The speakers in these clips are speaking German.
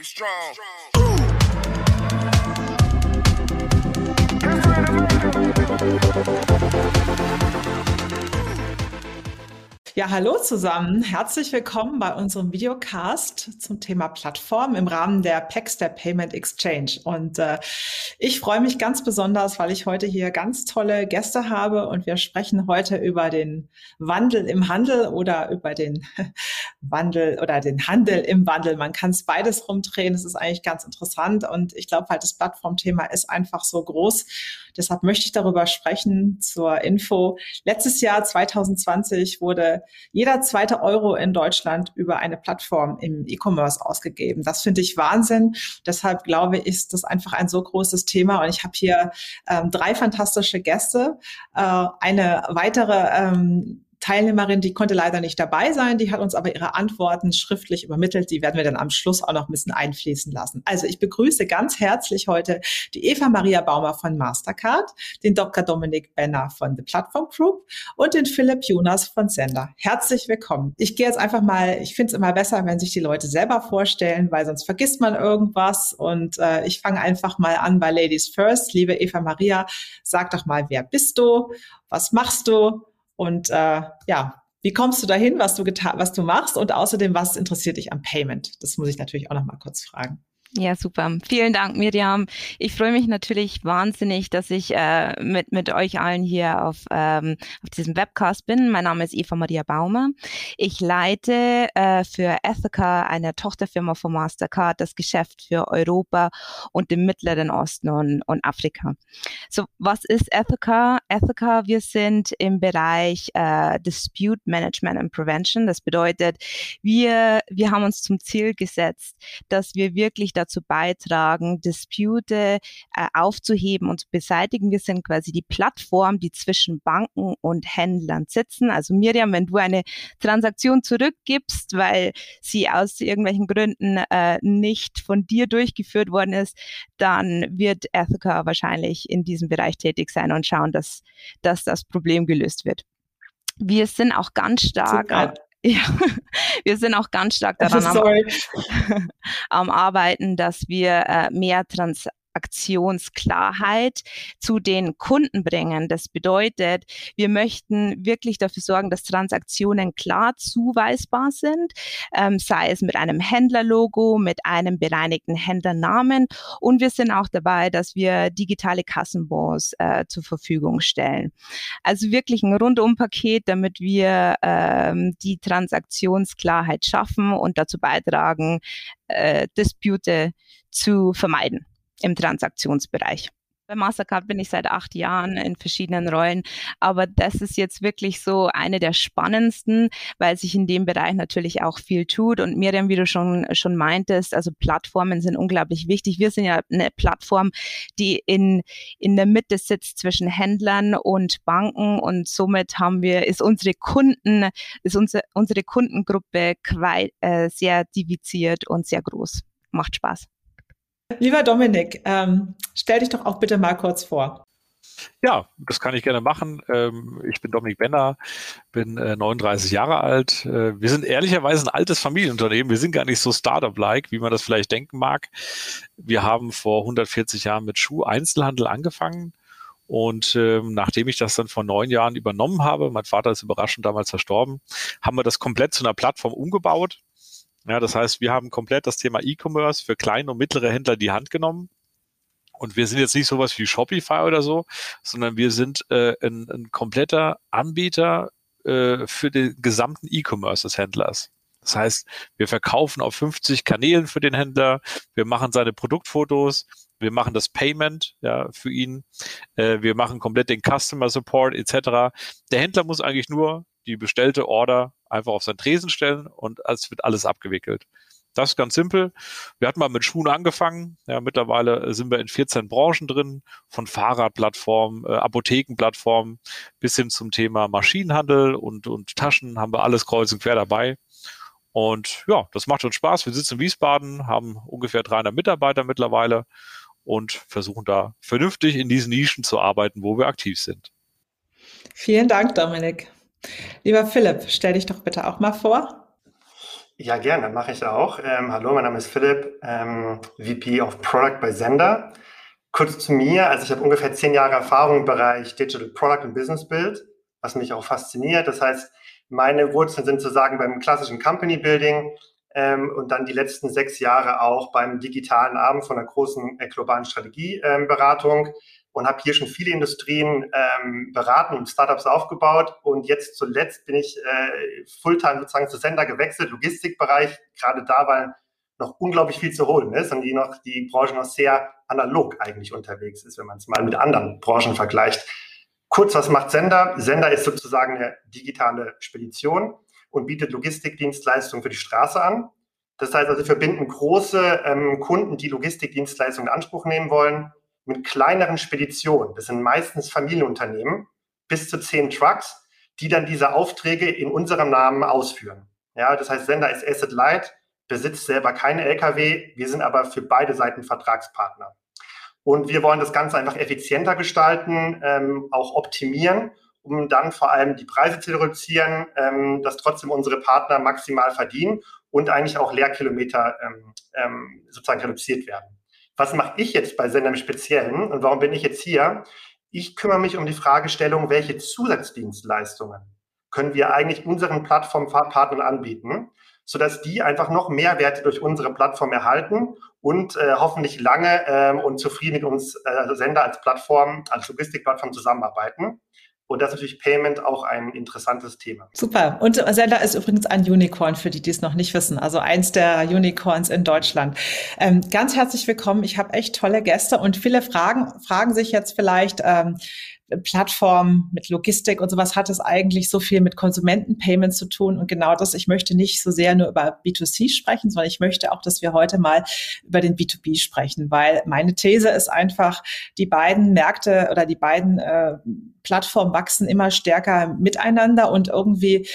Get strong. Get strong. Ja, hallo zusammen. Herzlich willkommen bei unserem Videocast zum Thema Plattform im Rahmen der PEX, der Payment Exchange. Und äh, ich freue mich ganz besonders, weil ich heute hier ganz tolle Gäste habe und wir sprechen heute über den Wandel im Handel oder über den Wandel oder den Handel im Wandel. Man kann es beides rumdrehen. Es ist eigentlich ganz interessant und ich glaube halt, das Plattformthema ist einfach so groß. Deshalb möchte ich darüber sprechen zur Info. Letztes Jahr 2020 wurde jeder zweite Euro in Deutschland über eine Plattform im E-Commerce ausgegeben. Das finde ich Wahnsinn. Deshalb glaube ich, ist das einfach ein so großes Thema. Und ich habe hier ähm, drei fantastische Gäste. Äh, eine weitere ähm, Teilnehmerin, die konnte leider nicht dabei sein, die hat uns aber ihre Antworten schriftlich übermittelt. Die werden wir dann am Schluss auch noch ein bisschen einfließen lassen. Also ich begrüße ganz herzlich heute die Eva Maria Baumer von Mastercard, den Dr. Dominik Benner von The Platform Group und den Philipp Jonas von Sender. Herzlich willkommen. Ich gehe jetzt einfach mal, ich finde es immer besser, wenn sich die Leute selber vorstellen, weil sonst vergisst man irgendwas. Und äh, ich fange einfach mal an bei Ladies First. Liebe Eva Maria, sag doch mal, wer bist du? Was machst du? Und äh, ja, wie kommst du dahin, was du was du machst und außerdem, was interessiert dich am Payment? Das muss ich natürlich auch noch mal kurz fragen. Ja, super. Vielen Dank, Miriam. Ich freue mich natürlich wahnsinnig, dass ich äh, mit, mit euch allen hier auf, ähm, auf diesem Webcast bin. Mein Name ist Eva Maria Baumer. Ich leite äh, für Ethica, eine Tochterfirma von Mastercard, das Geschäft für Europa und den Mittleren Osten und, und Afrika. So, was ist Ethica? Ethica, wir sind im Bereich äh, Dispute Management and Prevention. Das bedeutet, wir, wir haben uns zum Ziel gesetzt, dass wir wirklich dazu beitragen, Dispute äh, aufzuheben und zu beseitigen. Wir sind quasi die Plattform, die zwischen Banken und Händlern sitzen. Also Miriam, wenn du eine Transaktion zurückgibst, weil sie aus irgendwelchen Gründen äh, nicht von dir durchgeführt worden ist, dann wird Ethica wahrscheinlich in diesem Bereich tätig sein und schauen, dass, dass das Problem gelöst wird. Wir sind auch ganz stark ja, wir sind auch ganz stark daran am, am, Arbeiten, dass wir äh, mehr Trans Aktionsklarheit zu den Kunden bringen. Das bedeutet, wir möchten wirklich dafür sorgen, dass Transaktionen klar zuweisbar sind, ähm, sei es mit einem Händlerlogo, mit einem bereinigten Händlernamen. Und wir sind auch dabei, dass wir digitale Kassenbons äh, zur Verfügung stellen. Also wirklich ein Rundumpaket, damit wir ähm, die Transaktionsklarheit schaffen und dazu beitragen, äh, Dispute zu vermeiden im Transaktionsbereich. Bei Mastercard bin ich seit acht Jahren in verschiedenen Rollen, aber das ist jetzt wirklich so eine der spannendsten, weil sich in dem Bereich natürlich auch viel tut. Und Miriam, wie du schon, schon meintest, also Plattformen sind unglaublich wichtig. Wir sind ja eine Plattform, die in, in der Mitte sitzt zwischen Händlern und Banken und somit haben wir, ist unsere Kunden, ist unsere, unsere Kundengruppe äh, sehr diviziert und sehr groß. Macht Spaß. Lieber Dominik, ähm, stell dich doch auch bitte mal kurz vor. Ja, das kann ich gerne machen. Ähm, ich bin Dominik Benner, bin 39 äh, Jahre alt. Äh, wir sind ehrlicherweise ein altes Familienunternehmen. Wir sind gar nicht so Startup-like, wie man das vielleicht denken mag. Wir haben vor 140 Jahren mit Schuh-Einzelhandel angefangen. Und ähm, nachdem ich das dann vor neun Jahren übernommen habe, mein Vater ist überraschend damals verstorben, haben wir das komplett zu einer Plattform umgebaut ja, das heißt, wir haben komplett das Thema E-Commerce für kleine und mittlere Händler die Hand genommen. Und wir sind jetzt nicht sowas wie Shopify oder so, sondern wir sind äh, ein, ein kompletter Anbieter äh, für den gesamten E-Commerce des Händlers. Das heißt, wir verkaufen auf 50 Kanälen für den Händler, wir machen seine Produktfotos, wir machen das Payment ja, für ihn, äh, wir machen komplett den Customer Support etc. Der Händler muss eigentlich nur die bestellte Order einfach auf seinen Tresen stellen und es wird alles abgewickelt. Das ist ganz simpel. Wir hatten mal mit Schuhen angefangen. Ja, mittlerweile sind wir in 14 Branchen drin, von Fahrradplattformen, äh, Apothekenplattformen bis hin zum Thema Maschinenhandel und, und Taschen haben wir alles kreuz und quer dabei. Und ja, das macht uns Spaß. Wir sitzen in Wiesbaden, haben ungefähr 300 Mitarbeiter mittlerweile und versuchen da vernünftig in diesen Nischen zu arbeiten, wo wir aktiv sind. Vielen Dank, Dominik. Lieber Philipp, stell dich doch bitte auch mal vor. Ja, gerne, mache ich auch. Ähm, hallo, mein Name ist Philipp, ähm, VP of Product bei Sender. Kurz zu mir, also ich habe ungefähr zehn Jahre Erfahrung im Bereich Digital Product und Business Build, was mich auch fasziniert. Das heißt, meine Wurzeln sind sozusagen beim klassischen Company Building ähm, und dann die letzten sechs Jahre auch beim digitalen Abend von einer großen äh, globalen Strategieberatung. Und habe hier schon viele Industrien ähm, beraten und Startups aufgebaut. Und jetzt zuletzt bin ich äh, Fulltime sozusagen zu Sender gewechselt, Logistikbereich, gerade da, weil noch unglaublich viel zu holen ist und die noch die Branche noch sehr analog eigentlich unterwegs ist, wenn man es mal mit anderen Branchen vergleicht. Kurz, was macht Sender? Sender ist sozusagen eine digitale Spedition und bietet Logistikdienstleistungen für die Straße an. Das heißt also, wir verbinden große ähm, Kunden, die Logistikdienstleistungen in Anspruch nehmen wollen, mit kleineren Speditionen, das sind meistens Familienunternehmen, bis zu zehn Trucks, die dann diese Aufträge in unserem Namen ausführen. Ja, das heißt, Sender ist Asset Light, besitzt selber keine LKW, wir sind aber für beide Seiten Vertragspartner. Und wir wollen das Ganze einfach effizienter gestalten, ähm, auch optimieren, um dann vor allem die Preise zu reduzieren, ähm, dass trotzdem unsere Partner maximal verdienen und eigentlich auch Leerkilometer ähm, ähm sozusagen reduziert werden. Was mache ich jetzt bei Sender im Speziellen und warum bin ich jetzt hier? Ich kümmere mich um die Fragestellung, welche Zusatzdienstleistungen können wir eigentlich unseren Plattformpartnern anbieten, sodass die einfach noch mehr Werte durch unsere Plattform erhalten und äh, hoffentlich lange äh, und zufrieden mit uns äh, Sender als Plattform, als Logistikplattform zusammenarbeiten. Und das ist natürlich Payment auch ein interessantes Thema. Super. Und Zelda ist übrigens ein Unicorn, für die, die es noch nicht wissen. Also eins der Unicorns in Deutschland. Ähm, ganz herzlich willkommen. Ich habe echt tolle Gäste und viele Fragen, fragen sich jetzt vielleicht, ähm, Plattform mit Logistik und sowas hat es eigentlich so viel mit Konsumentenpayment zu tun. Und genau das, ich möchte nicht so sehr nur über B2C sprechen, sondern ich möchte auch, dass wir heute mal über den B2B sprechen, weil meine These ist einfach, die beiden Märkte oder die beiden äh, Plattformen wachsen immer stärker miteinander und irgendwie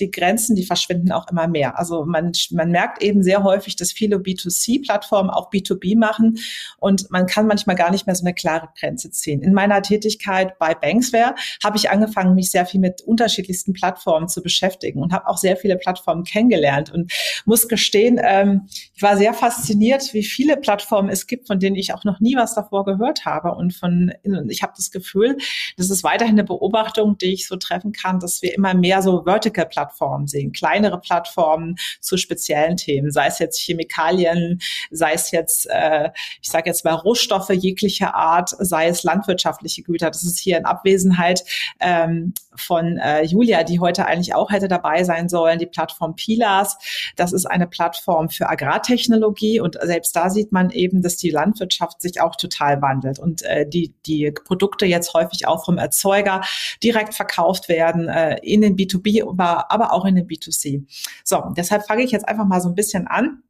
die Grenzen, die verschwinden auch immer mehr. Also man, man merkt eben sehr häufig, dass viele B2C-Plattformen auch B2B machen und man kann manchmal gar nicht mehr so eine klare Grenze ziehen. In meiner Tätigkeit bei Banksware habe ich angefangen, mich sehr viel mit unterschiedlichsten Plattformen zu beschäftigen und habe auch sehr viele Plattformen kennengelernt und muss gestehen, ähm, ich war sehr fasziniert, wie viele Plattformen es gibt, von denen ich auch noch nie was davor gehört habe und von, ich habe das Gefühl, dass es weiterhin eine Beobachtung, die ich so treffen kann, dass wir immer mehr so Vertical-Plattformen sehen, kleinere Plattformen zu speziellen Themen, sei es jetzt Chemikalien, sei es jetzt, äh, ich sage jetzt mal Rohstoffe jeglicher Art, sei es landwirtschaftliche Güter. Das ist hier in Abwesenheit ähm, von äh, Julia, die heute eigentlich auch hätte dabei sein sollen, die Plattform Pilas. Das ist eine Plattform für Agrartechnologie und selbst da sieht man eben, dass die Landwirtschaft sich auch total wandelt und äh, die, die Produkte jetzt häufig auch vom Erzeuger direkt verkauft werden äh, in den B2B, aber, aber auch in den B2C. So, deshalb fange ich jetzt einfach mal so ein bisschen an.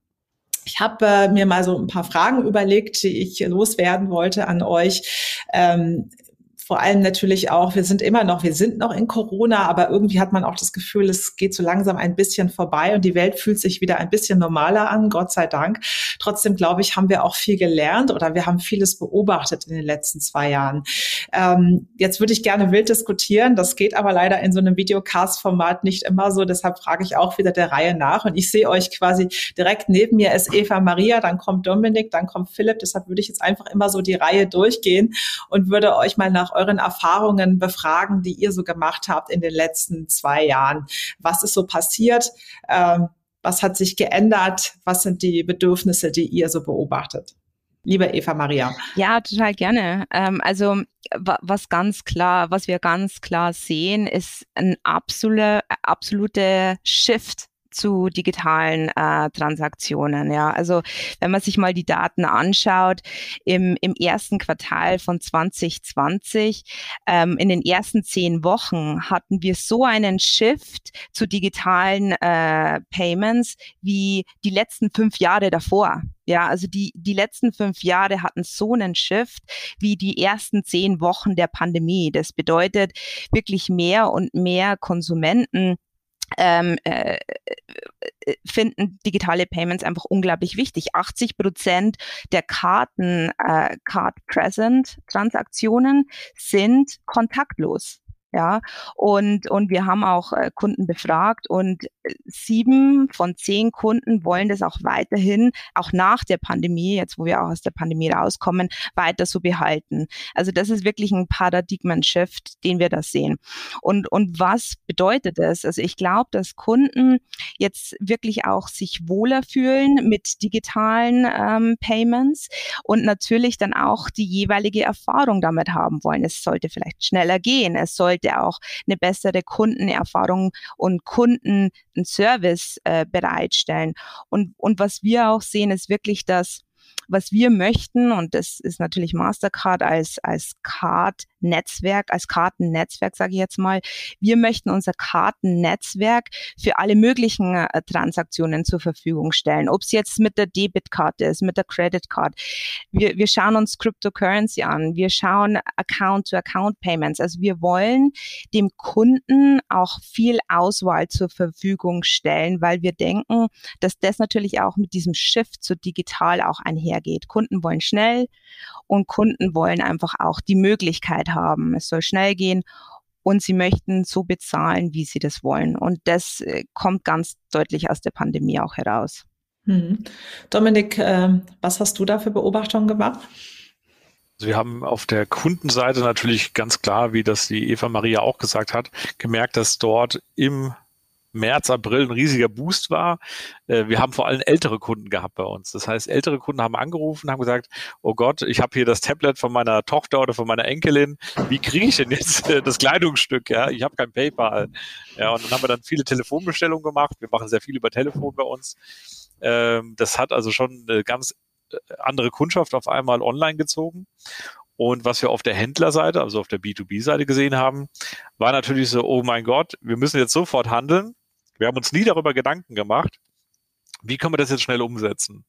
Ich habe äh, mir mal so ein paar Fragen überlegt, die ich loswerden wollte an euch. Ähm, vor allem natürlich auch, wir sind immer noch, wir sind noch in Corona, aber irgendwie hat man auch das Gefühl, es geht so langsam ein bisschen vorbei und die Welt fühlt sich wieder ein bisschen normaler an, Gott sei Dank. Trotzdem glaube ich, haben wir auch viel gelernt oder wir haben vieles beobachtet in den letzten zwei Jahren. Ähm, jetzt würde ich gerne wild diskutieren, das geht aber leider in so einem Videocast-Format nicht immer so, deshalb frage ich auch wieder der Reihe nach und ich sehe euch quasi direkt neben mir ist Eva Maria, dann kommt Dominik, dann kommt Philipp, deshalb würde ich jetzt einfach immer so die Reihe durchgehen und würde euch mal nach euren Erfahrungen befragen, die ihr so gemacht habt in den letzten zwei Jahren. Was ist so passiert? Ähm, was hat sich geändert? Was sind die Bedürfnisse, die ihr so beobachtet? Liebe Eva Maria. Ja, total gerne. Ähm, also was ganz klar, was wir ganz klar sehen, ist ein absoluter absolute Shift zu digitalen äh, Transaktionen. Ja, also wenn man sich mal die Daten anschaut, im, im ersten Quartal von 2020, ähm, in den ersten zehn Wochen hatten wir so einen Shift zu digitalen äh, Payments wie die letzten fünf Jahre davor. Ja, also die, die letzten fünf Jahre hatten so einen Shift wie die ersten zehn Wochen der Pandemie. Das bedeutet wirklich mehr und mehr Konsumenten ähm, äh, äh, finden digitale Payments einfach unglaublich wichtig. 80 Prozent der Karten, äh, Card Present Transaktionen sind kontaktlos. Ja, und, und wir haben auch äh, Kunden befragt und äh, sieben von zehn Kunden wollen das auch weiterhin, auch nach der Pandemie, jetzt wo wir auch aus der Pandemie rauskommen, weiter so behalten. Also das ist wirklich ein Paradigmen-Shift, den wir da sehen. Und, und was bedeutet das? Also ich glaube, dass Kunden jetzt wirklich auch sich wohler fühlen mit digitalen ähm, Payments und natürlich dann auch die jeweilige Erfahrung damit haben wollen. Es sollte vielleicht schneller gehen. Es sollte sollte auch eine bessere Kundenerfahrung und Kundenservice äh, bereitstellen. Und, und was wir auch sehen, ist wirklich, dass was wir möchten, und das ist natürlich Mastercard als, als Card-Netzwerk, als Kartennetzwerk, sage ich jetzt mal, wir möchten unser Kartennetzwerk für alle möglichen äh, Transaktionen zur Verfügung stellen. Ob es jetzt mit der Debitkarte ist, mit der Credit Card. Wir, wir schauen uns Cryptocurrency an, wir schauen Account-to-Account-Payments. Also wir wollen dem Kunden auch viel Auswahl zur Verfügung stellen, weil wir denken, dass das natürlich auch mit diesem Shift zu digital auch einher einhergeht. Kunden wollen schnell und Kunden wollen einfach auch die Möglichkeit haben. Es soll schnell gehen und sie möchten so bezahlen, wie sie das wollen. Und das äh, kommt ganz deutlich aus der Pandemie auch heraus. Hm. Dominik, äh, was hast du da für Beobachtungen gemacht? Also wir haben auf der Kundenseite natürlich ganz klar, wie das die Eva Maria auch gesagt hat, gemerkt, dass dort im März, April ein riesiger Boost war. Äh, wir haben vor allem ältere Kunden gehabt bei uns. Das heißt, ältere Kunden haben angerufen, haben gesagt, oh Gott, ich habe hier das Tablet von meiner Tochter oder von meiner Enkelin. Wie kriege ich denn jetzt äh, das Kleidungsstück? Ja, ich habe kein PayPal. Ja, und dann haben wir dann viele Telefonbestellungen gemacht. Wir machen sehr viel über Telefon bei uns. Ähm, das hat also schon eine ganz äh, andere Kundschaft auf einmal online gezogen. Und was wir auf der Händlerseite, also auf der B2B-Seite gesehen haben, war natürlich so, oh mein Gott, wir müssen jetzt sofort handeln. Wir haben uns nie darüber Gedanken gemacht, wie können wir das jetzt schnell umsetzen?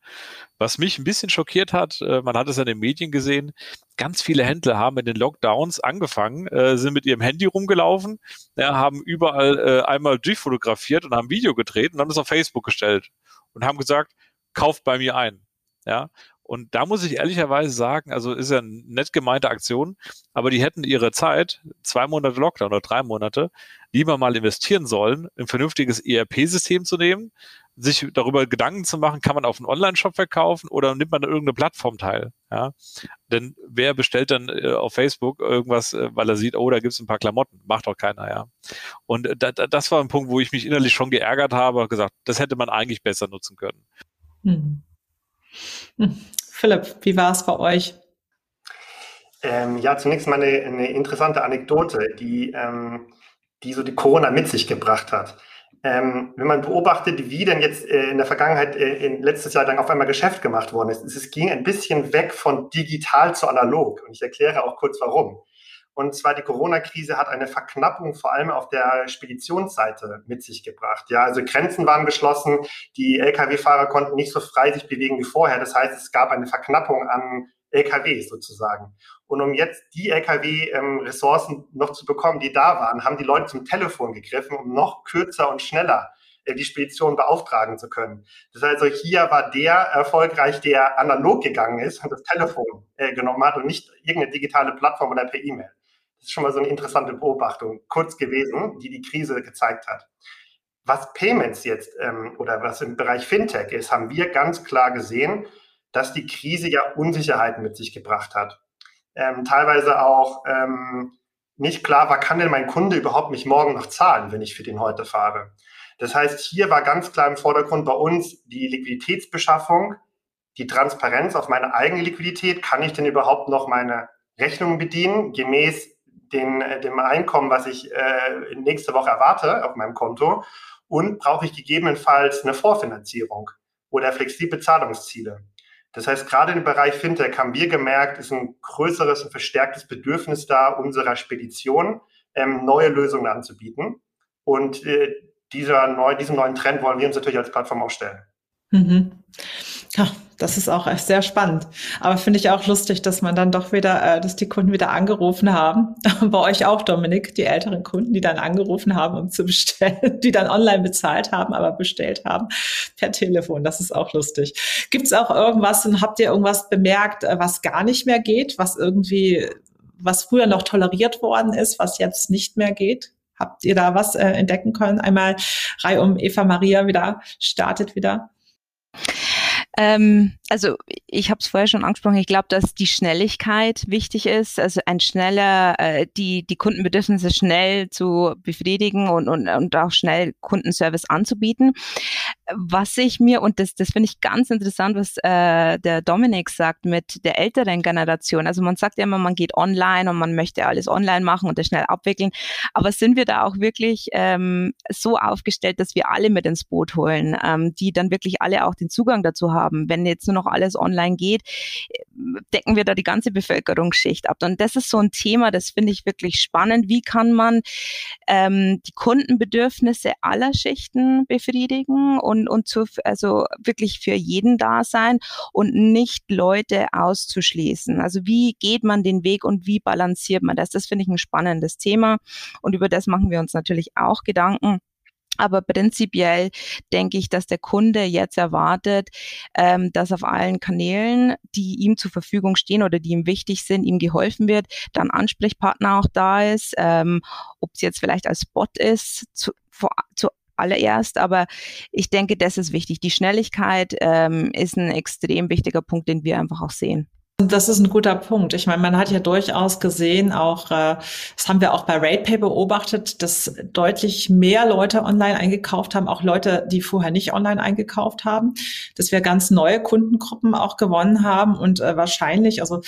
Was mich ein bisschen schockiert hat, äh, man hat es in den Medien gesehen, ganz viele Händler haben in den Lockdowns angefangen, äh, sind mit ihrem Handy rumgelaufen, haben überall äh, einmal durchfotografiert und haben Video gedreht und haben es auf Facebook gestellt und haben gesagt, kauft bei mir ein. Ja, und da muss ich ehrlicherweise sagen, also ist ja eine nett gemeinte Aktion, aber die hätten ihre Zeit, zwei Monate Lockdown oder drei Monate, lieber mal investieren sollen, ein vernünftiges ERP-System zu nehmen, sich darüber Gedanken zu machen, kann man auf einen Online-Shop verkaufen oder nimmt man irgendeine Plattform teil? Ja? Denn wer bestellt dann äh, auf Facebook irgendwas, äh, weil er sieht, oh, da gibt's ein paar Klamotten? Macht doch keiner, ja. Und äh, da, das war ein Punkt, wo ich mich innerlich schon geärgert habe, gesagt, das hätte man eigentlich besser nutzen können. Hm. Philipp, wie war es bei euch? Ähm, ja, zunächst mal eine, eine interessante Anekdote, die, ähm, die so die Corona mit sich gebracht hat. Ähm, wenn man beobachtet, wie denn jetzt äh, in der Vergangenheit, äh, in letztes Jahr dann auf einmal Geschäft gemacht worden ist, es ging ein bisschen weg von digital zu analog. Und ich erkläre auch kurz warum. Und zwar die Corona-Krise hat eine Verknappung vor allem auf der Speditionsseite mit sich gebracht. Ja, also Grenzen waren geschlossen, die Lkw-Fahrer konnten nicht so frei sich bewegen wie vorher. Das heißt, es gab eine Verknappung an LKWs sozusagen. Und um jetzt die LKW-Ressourcen ähm, noch zu bekommen, die da waren, haben die Leute zum Telefon gegriffen, um noch kürzer und schneller äh, die Spedition beauftragen zu können. Das heißt, also hier war der erfolgreich, der analog gegangen ist und das Telefon äh, genommen hat und nicht irgendeine digitale Plattform oder per E-Mail. Das ist schon mal so eine interessante Beobachtung, kurz gewesen, die die Krise gezeigt hat. Was Payments jetzt ähm, oder was im Bereich Fintech ist, haben wir ganz klar gesehen, dass die Krise ja Unsicherheiten mit sich gebracht hat. Ähm, teilweise auch ähm, nicht klar war, kann denn mein Kunde überhaupt mich morgen noch zahlen, wenn ich für den heute fahre. Das heißt, hier war ganz klar im Vordergrund bei uns die Liquiditätsbeschaffung, die Transparenz auf meine eigene Liquidität. Kann ich denn überhaupt noch meine Rechnungen bedienen, gemäß den, äh, dem Einkommen, was ich äh, nächste Woche erwarte auf meinem Konto? Und brauche ich gegebenenfalls eine Vorfinanzierung oder flexible Zahlungsziele? Das heißt, gerade im Bereich Fintech haben wir gemerkt, ist ein größeres und verstärktes Bedürfnis da, unserer Spedition ähm, neue Lösungen anzubieten. Und äh, dieser neu, diesem neuen Trend wollen wir uns natürlich als Plattform aufstellen. Mhm. Ja, das ist auch sehr spannend. Aber finde ich auch lustig, dass man dann doch wieder, äh, dass die Kunden wieder angerufen haben. Bei euch auch, Dominik, die älteren Kunden, die dann angerufen haben, um zu bestellen, die dann online bezahlt haben, aber bestellt haben per Telefon. Das ist auch lustig. Gibt es auch irgendwas und habt ihr irgendwas bemerkt, äh, was gar nicht mehr geht, was irgendwie was früher noch toleriert worden ist, was jetzt nicht mehr geht? Habt ihr da was äh, entdecken können? Einmal Reihe um Eva Maria wieder startet wieder. Ähm, also ich habe es vorher schon angesprochen, ich glaube, dass die Schnelligkeit wichtig ist, also ein schneller, äh, die, die Kundenbedürfnisse schnell zu befriedigen und, und, und auch schnell Kundenservice anzubieten. Was ich mir, und das, das finde ich ganz interessant, was äh, der Dominik sagt mit der älteren Generation. Also man sagt ja immer, man geht online und man möchte alles online machen und das schnell abwickeln. Aber sind wir da auch wirklich ähm, so aufgestellt, dass wir alle mit ins Boot holen, ähm, die dann wirklich alle auch den Zugang dazu haben? Wenn jetzt nur noch alles online geht, decken wir da die ganze Bevölkerungsschicht ab. Und das ist so ein Thema, das finde ich wirklich spannend. Wie kann man ähm, die Kundenbedürfnisse aller Schichten befriedigen und und, zu, also wirklich für jeden da sein und nicht Leute auszuschließen. Also wie geht man den Weg und wie balanciert man das? Das finde ich ein spannendes Thema und über das machen wir uns natürlich auch Gedanken. Aber prinzipiell denke ich, dass der Kunde jetzt erwartet, ähm, dass auf allen Kanälen, die ihm zur Verfügung stehen oder die ihm wichtig sind, ihm geholfen wird, dann Ansprechpartner auch da ist, ähm, ob es jetzt vielleicht als Bot ist, zu, vor, zu allererst, aber ich denke, das ist wichtig. Die Schnelligkeit ähm, ist ein extrem wichtiger Punkt, den wir einfach auch sehen. Das ist ein guter Punkt. Ich meine, man hat ja durchaus gesehen, auch äh, das haben wir auch bei RatePay beobachtet, dass deutlich mehr Leute online eingekauft haben, auch Leute, die vorher nicht online eingekauft haben, dass wir ganz neue Kundengruppen auch gewonnen haben und äh, wahrscheinlich, also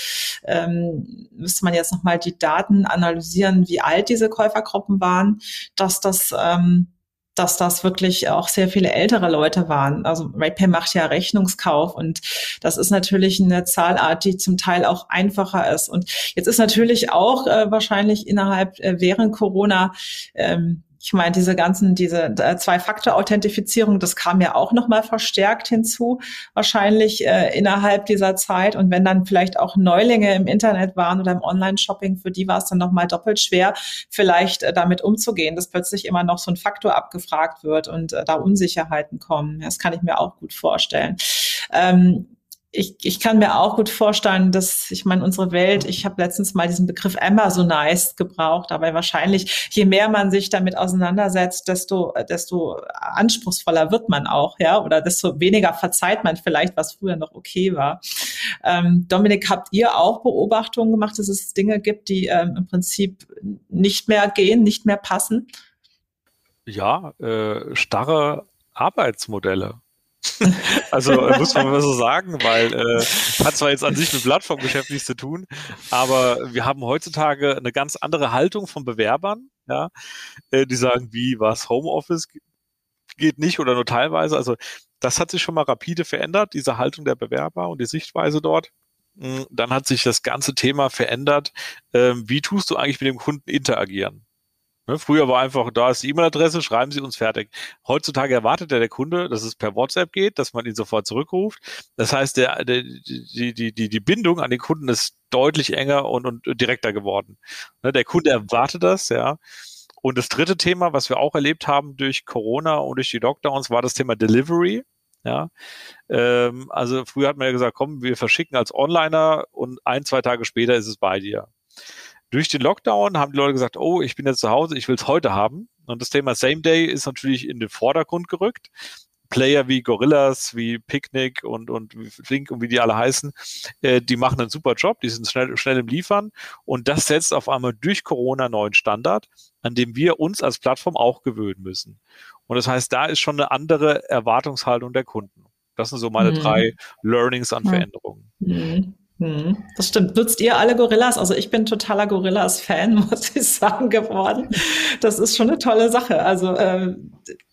ähm, müsste man jetzt nochmal die Daten analysieren, wie alt diese Käufergruppen waren, dass das ähm, dass das wirklich auch sehr viele ältere Leute waren. Also RatePay macht ja Rechnungskauf und das ist natürlich eine Zahlart, die zum Teil auch einfacher ist. Und jetzt ist natürlich auch äh, wahrscheinlich innerhalb äh, während Corona ähm, ich meine, diese ganzen, diese äh, Zwei-Faktor-Authentifizierung, das kam ja auch nochmal verstärkt hinzu, wahrscheinlich äh, innerhalb dieser Zeit. Und wenn dann vielleicht auch Neulinge im Internet waren oder im Online-Shopping, für die war es dann nochmal doppelt schwer, vielleicht äh, damit umzugehen, dass plötzlich immer noch so ein Faktor abgefragt wird und äh, da Unsicherheiten kommen. Das kann ich mir auch gut vorstellen. Ähm, ich, ich kann mir auch gut vorstellen, dass, ich meine, unsere Welt, ich habe letztens mal diesen Begriff Amazonized gebraucht, aber wahrscheinlich, je mehr man sich damit auseinandersetzt, desto, desto anspruchsvoller wird man auch, ja, oder desto weniger verzeiht man vielleicht, was früher noch okay war. Ähm, Dominik, habt ihr auch Beobachtungen gemacht, dass es Dinge gibt, die ähm, im Prinzip nicht mehr gehen, nicht mehr passen? Ja, äh, starre Arbeitsmodelle. also äh, muss man mal so sagen, weil äh, hat zwar jetzt an sich mit Plattformgeschäft nichts zu tun, aber wir haben heutzutage eine ganz andere Haltung von Bewerbern, ja, äh, die sagen, wie was Homeoffice geht nicht oder nur teilweise. Also das hat sich schon mal rapide verändert, diese Haltung der Bewerber und die Sichtweise dort. Hm, dann hat sich das ganze Thema verändert. Ähm, wie tust du eigentlich mit dem Kunden interagieren? Ne, früher war einfach, da ist die E-Mail-Adresse, schreiben Sie uns fertig. Heutzutage erwartet ja der Kunde, dass es per WhatsApp geht, dass man ihn sofort zurückruft. Das heißt, der, der, die, die, die, die Bindung an den Kunden ist deutlich enger und, und direkter geworden. Ne, der Kunde erwartet das, ja. Und das dritte Thema, was wir auch erlebt haben durch Corona und durch die Lockdowns, war das Thema Delivery. Ja, ähm, also früher hat man ja gesagt, komm, wir verschicken als Onliner und ein, zwei Tage später ist es bei dir. Durch den Lockdown haben die Leute gesagt, oh, ich bin jetzt zu Hause, ich will es heute haben. Und das Thema Same Day ist natürlich in den Vordergrund gerückt. Player wie Gorillas, wie Picnic und, und Flink und wie die alle heißen, äh, die machen einen super Job, die sind schnell, schnell im Liefern und das setzt auf einmal durch Corona einen neuen Standard, an dem wir uns als Plattform auch gewöhnen müssen. Und das heißt, da ist schon eine andere Erwartungshaltung der Kunden. Das sind so meine mhm. drei Learnings an Veränderungen. Mhm. Hm, das stimmt. Nutzt ihr alle Gorillas? Also ich bin totaler Gorillas-Fan, muss ich sagen, geworden. Das ist schon eine tolle Sache. Also äh,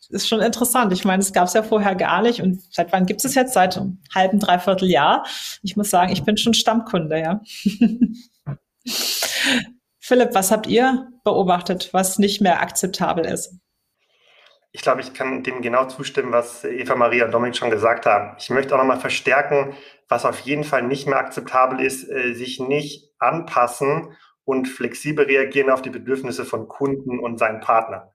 ist schon interessant. Ich meine, es gab es ja vorher gar nicht. Und seit wann gibt es jetzt? Seit einem halben, dreiviertel Jahr. Ich muss sagen, ich bin schon Stammkunde, ja. Philipp, was habt ihr beobachtet, was nicht mehr akzeptabel ist? Ich glaube, ich kann dem genau zustimmen, was Eva Maria und Dominik schon gesagt haben. Ich möchte auch nochmal verstärken, was auf jeden Fall nicht mehr akzeptabel ist, äh, sich nicht anpassen und flexibel reagieren auf die Bedürfnisse von Kunden und seinen Partnern.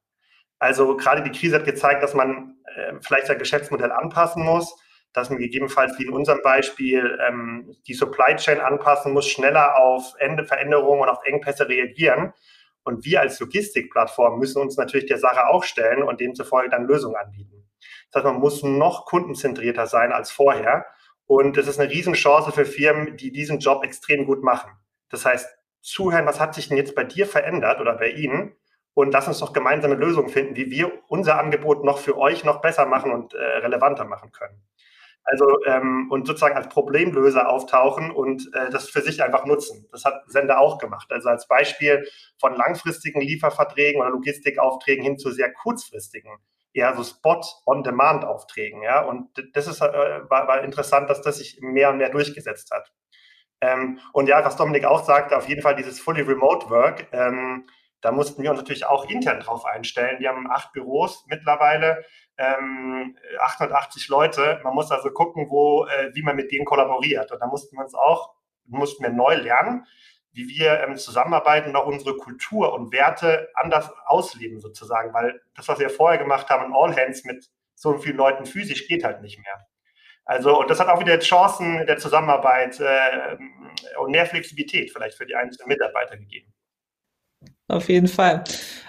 Also gerade die Krise hat gezeigt, dass man äh, vielleicht sein Geschäftsmodell anpassen muss. dass man gegebenenfalls wie in unserem Beispiel ähm, die Supply Chain anpassen muss, schneller auf Veränderungen und auf Engpässe reagieren. Und wir als Logistikplattform müssen uns natürlich der Sache auch stellen und demzufolge dann Lösungen anbieten. Das heißt, man muss noch kundenzentrierter sein als vorher. Und es ist eine Riesenchance für Firmen, die diesen Job extrem gut machen. Das heißt, zuhören, was hat sich denn jetzt bei dir verändert oder bei Ihnen? Und lass uns doch gemeinsame Lösungen finden, wie wir unser Angebot noch für euch noch besser machen und äh, relevanter machen können. Also ähm, und sozusagen als Problemlöser auftauchen und äh, das für sich einfach nutzen. Das hat Sender auch gemacht. Also als Beispiel von langfristigen Lieferverträgen oder Logistikaufträgen hin zu sehr kurzfristigen, eher so Spot-on-Demand-Aufträgen. Ja, und das ist äh, war, war interessant, dass das sich mehr und mehr durchgesetzt hat. Ähm, und ja, was Dominik auch sagte, auf jeden Fall dieses Fully Remote Work. Ähm, da mussten wir uns natürlich auch intern drauf einstellen. Wir haben acht Büros mittlerweile, ähm, 880 Leute. Man muss also gucken, wo, äh, wie man mit denen kollaboriert. Und da mussten wir uns auch, mussten wir neu lernen, wie wir ähm, zusammenarbeiten und auch unsere Kultur und Werte anders ausleben sozusagen. Weil das, was wir vorher gemacht haben in All Hands mit so vielen Leuten physisch, geht halt nicht mehr. Also, und das hat auch wieder Chancen der Zusammenarbeit äh, und mehr Flexibilität vielleicht für die einzelnen Mitarbeiter gegeben. Auf jeden Fall.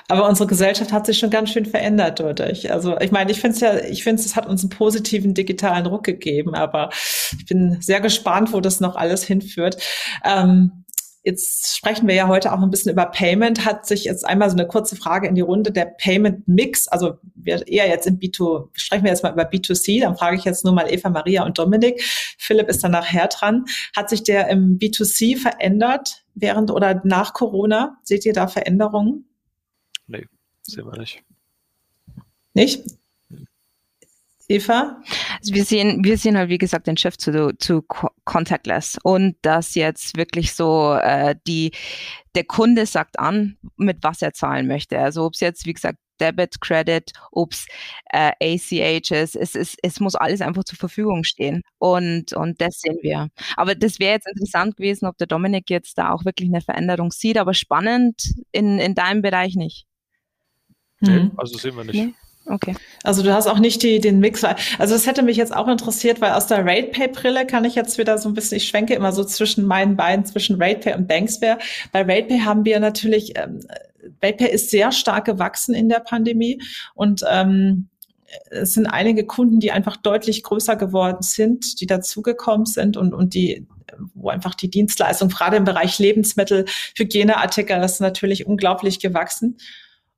Aber unsere Gesellschaft hat sich schon ganz schön verändert dadurch. Also ich meine, ich finde es ja, ich finde es hat uns einen positiven digitalen Ruck gegeben, aber ich bin sehr gespannt, wo das noch alles hinführt. Ähm, Jetzt sprechen wir ja heute auch ein bisschen über Payment. Hat sich jetzt einmal so eine kurze Frage in die Runde der Payment Mix. Also wir eher jetzt im B2, sprechen wir jetzt mal über B2C. Dann frage ich jetzt nur mal Eva Maria und Dominik. Philipp ist dann nachher dran. Hat sich der im B2C verändert während oder nach Corona? Seht ihr da Veränderungen? Nee, sehen wir nicht. Nicht? Eva? Also wir sehen, wir sehen halt, wie gesagt, den Shift zu, zu contactless und dass jetzt wirklich so äh, die, der Kunde sagt an, mit was er zahlen möchte. Also ob es jetzt, wie gesagt, Debit, Credit, ob es äh, ACH ist, es, es, es muss alles einfach zur Verfügung stehen. Und, und das sehen wir. Aber das wäre jetzt interessant gewesen, ob der Dominik jetzt da auch wirklich eine Veränderung sieht, aber spannend in, in deinem Bereich nicht. Nee, also sehen wir nicht. Nee? Okay. Also du hast auch nicht die, den Mix. Also das hätte mich jetzt auch interessiert, weil aus der RatePay-Brille kann ich jetzt wieder so ein bisschen, ich schwenke immer so zwischen meinen beiden, zwischen RatePay und Banksware. Bei RatePay haben wir natürlich, ähm, RatePay ist sehr stark gewachsen in der Pandemie und ähm, es sind einige Kunden, die einfach deutlich größer geworden sind, die dazugekommen sind und, und die, wo einfach die Dienstleistung, gerade im Bereich Lebensmittel, Hygieneartikel, das ist natürlich unglaublich gewachsen.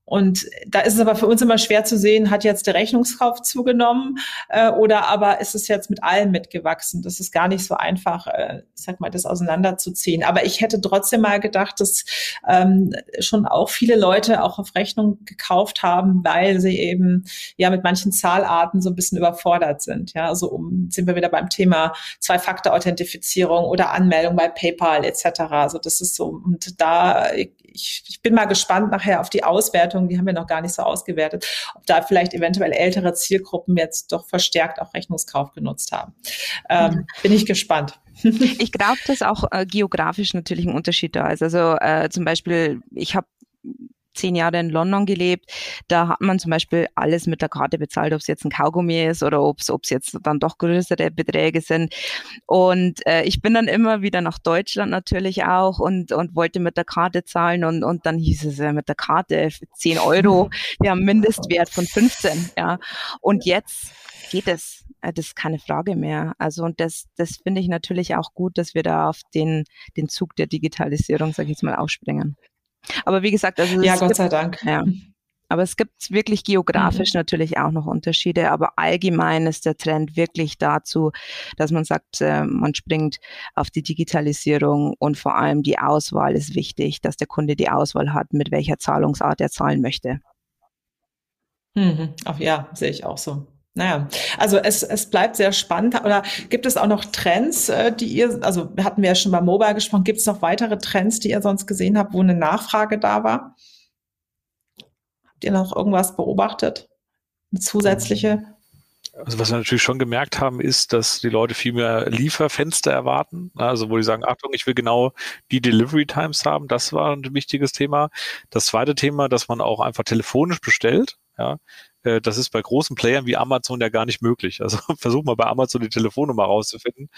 Und da ist es aber für uns immer schwer zu sehen, hat jetzt der Rechnungskauf zugenommen äh, oder aber ist es jetzt mit allem mitgewachsen? Das ist gar nicht so einfach, äh, ich sag mal, das auseinanderzuziehen. Aber ich hätte trotzdem mal gedacht, dass ähm, schon auch viele Leute auch auf Rechnung gekauft haben, weil sie eben ja mit manchen Zahlarten so ein bisschen überfordert sind. Ja, also um, sind wir wieder beim Thema Zwei-Faktor-Authentifizierung oder Anmeldung bei PayPal etc. Also das ist so und da ich, ich bin mal gespannt nachher auf die Auswertung, die haben wir noch gar nicht so ausgewertet, ob da vielleicht eventuell ältere Zielgruppen jetzt doch verstärkt auch Rechnungskauf genutzt haben. Ähm, mhm. Bin ich gespannt. Ich glaube, dass auch äh, geografisch natürlich ein Unterschied da ist. Also äh, zum Beispiel, ich habe zehn Jahre in London gelebt. Da hat man zum Beispiel alles mit der Karte bezahlt, ob es jetzt ein Kaugummi ist oder ob es jetzt dann doch größere Beträge sind. Und äh, ich bin dann immer wieder nach Deutschland natürlich auch und, und wollte mit der Karte zahlen und, und dann hieß es ja mit der Karte für 10 Euro. Wir haben Mindestwert von 15. Ja. Und jetzt geht es. Äh, das ist keine Frage mehr. Also und das, das finde ich natürlich auch gut, dass wir da auf den, den Zug der Digitalisierung, sage ich jetzt mal, aufspringen. Aber wie gesagt, also ja, Gott gibt, sei Dank. Ja. Aber es gibt wirklich geografisch mhm. natürlich auch noch Unterschiede, aber allgemein ist der Trend wirklich dazu, dass man sagt, äh, man springt auf die Digitalisierung und vor allem die Auswahl ist wichtig, dass der Kunde die Auswahl hat, mit welcher Zahlungsart er zahlen möchte. Mhm. Ach ja, sehe ich auch so. Naja, also es, es bleibt sehr spannend. Oder gibt es auch noch Trends, äh, die ihr, also hatten wir ja schon bei Mobile gesprochen, gibt es noch weitere Trends, die ihr sonst gesehen habt, wo eine Nachfrage da war? Habt ihr noch irgendwas beobachtet? Eine zusätzliche? Also was wir natürlich schon gemerkt haben, ist, dass die Leute viel mehr Lieferfenster erwarten. Also wo die sagen, Achtung, ich will genau die Delivery Times haben. Das war ein wichtiges Thema. Das zweite Thema, dass man auch einfach telefonisch bestellt. Ja, Äh, das ist bei großen Playern wie Amazon ja gar nicht möglich. Also versuch mal bei Amazon die Telefonnummer rauszufinden.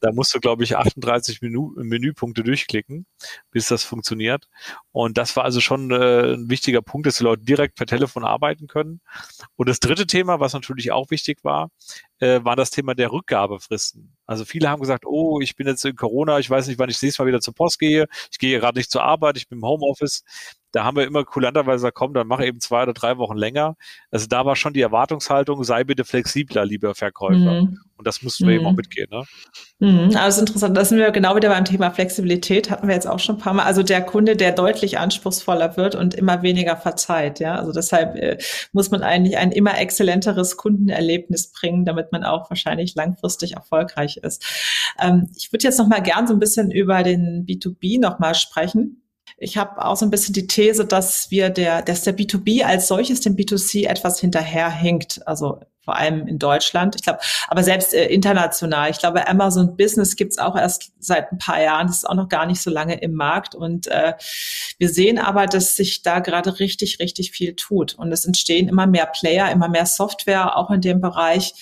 Da musst du, glaube ich, 38 Menü Menüpunkte durchklicken, bis das funktioniert. Und das war also schon äh, ein wichtiger Punkt, dass die Leute direkt per Telefon arbeiten können. Und das dritte Thema, was natürlich auch wichtig war, äh, war das Thema der Rückgabefristen. Also viele haben gesagt, oh, ich bin jetzt in Corona, ich weiß nicht, wann ich das nächste Mal wieder zur Post gehe, ich gehe gerade nicht zur Arbeit, ich bin im Homeoffice. Da haben wir immer kulanterweise gesagt, komm, dann mach eben zwei oder drei Wochen länger. Also da war schon die Erwartungshaltung, sei bitte flexibler, lieber Verkäufer. Mhm. Und das mussten wir mhm. eben auch mhm. mitgehen. Ne? Mhm, also interessant, da sind wir genau wieder beim Thema Flexibilität, hatten wir jetzt auch schon ein paar Mal. Also der Kunde, der deutlich anspruchsvoller wird und immer weniger verzeiht. Ja, also deshalb äh, muss man eigentlich ein immer exzellenteres Kundenerlebnis bringen, damit man auch wahrscheinlich langfristig erfolgreich ist. Ähm, ich würde jetzt noch mal gern so ein bisschen über den B2B noch mal sprechen. Ich habe auch so ein bisschen die These, dass wir der, dass der B2B als solches dem B2C etwas hinterherhinkt. Also vor allem in Deutschland. Ich glaube, aber selbst äh, international. Ich glaube, Amazon Business gibt's auch erst seit ein paar Jahren. Das ist auch noch gar nicht so lange im Markt. Und äh, wir sehen aber, dass sich da gerade richtig, richtig viel tut. Und es entstehen immer mehr Player, immer mehr Software auch in dem Bereich.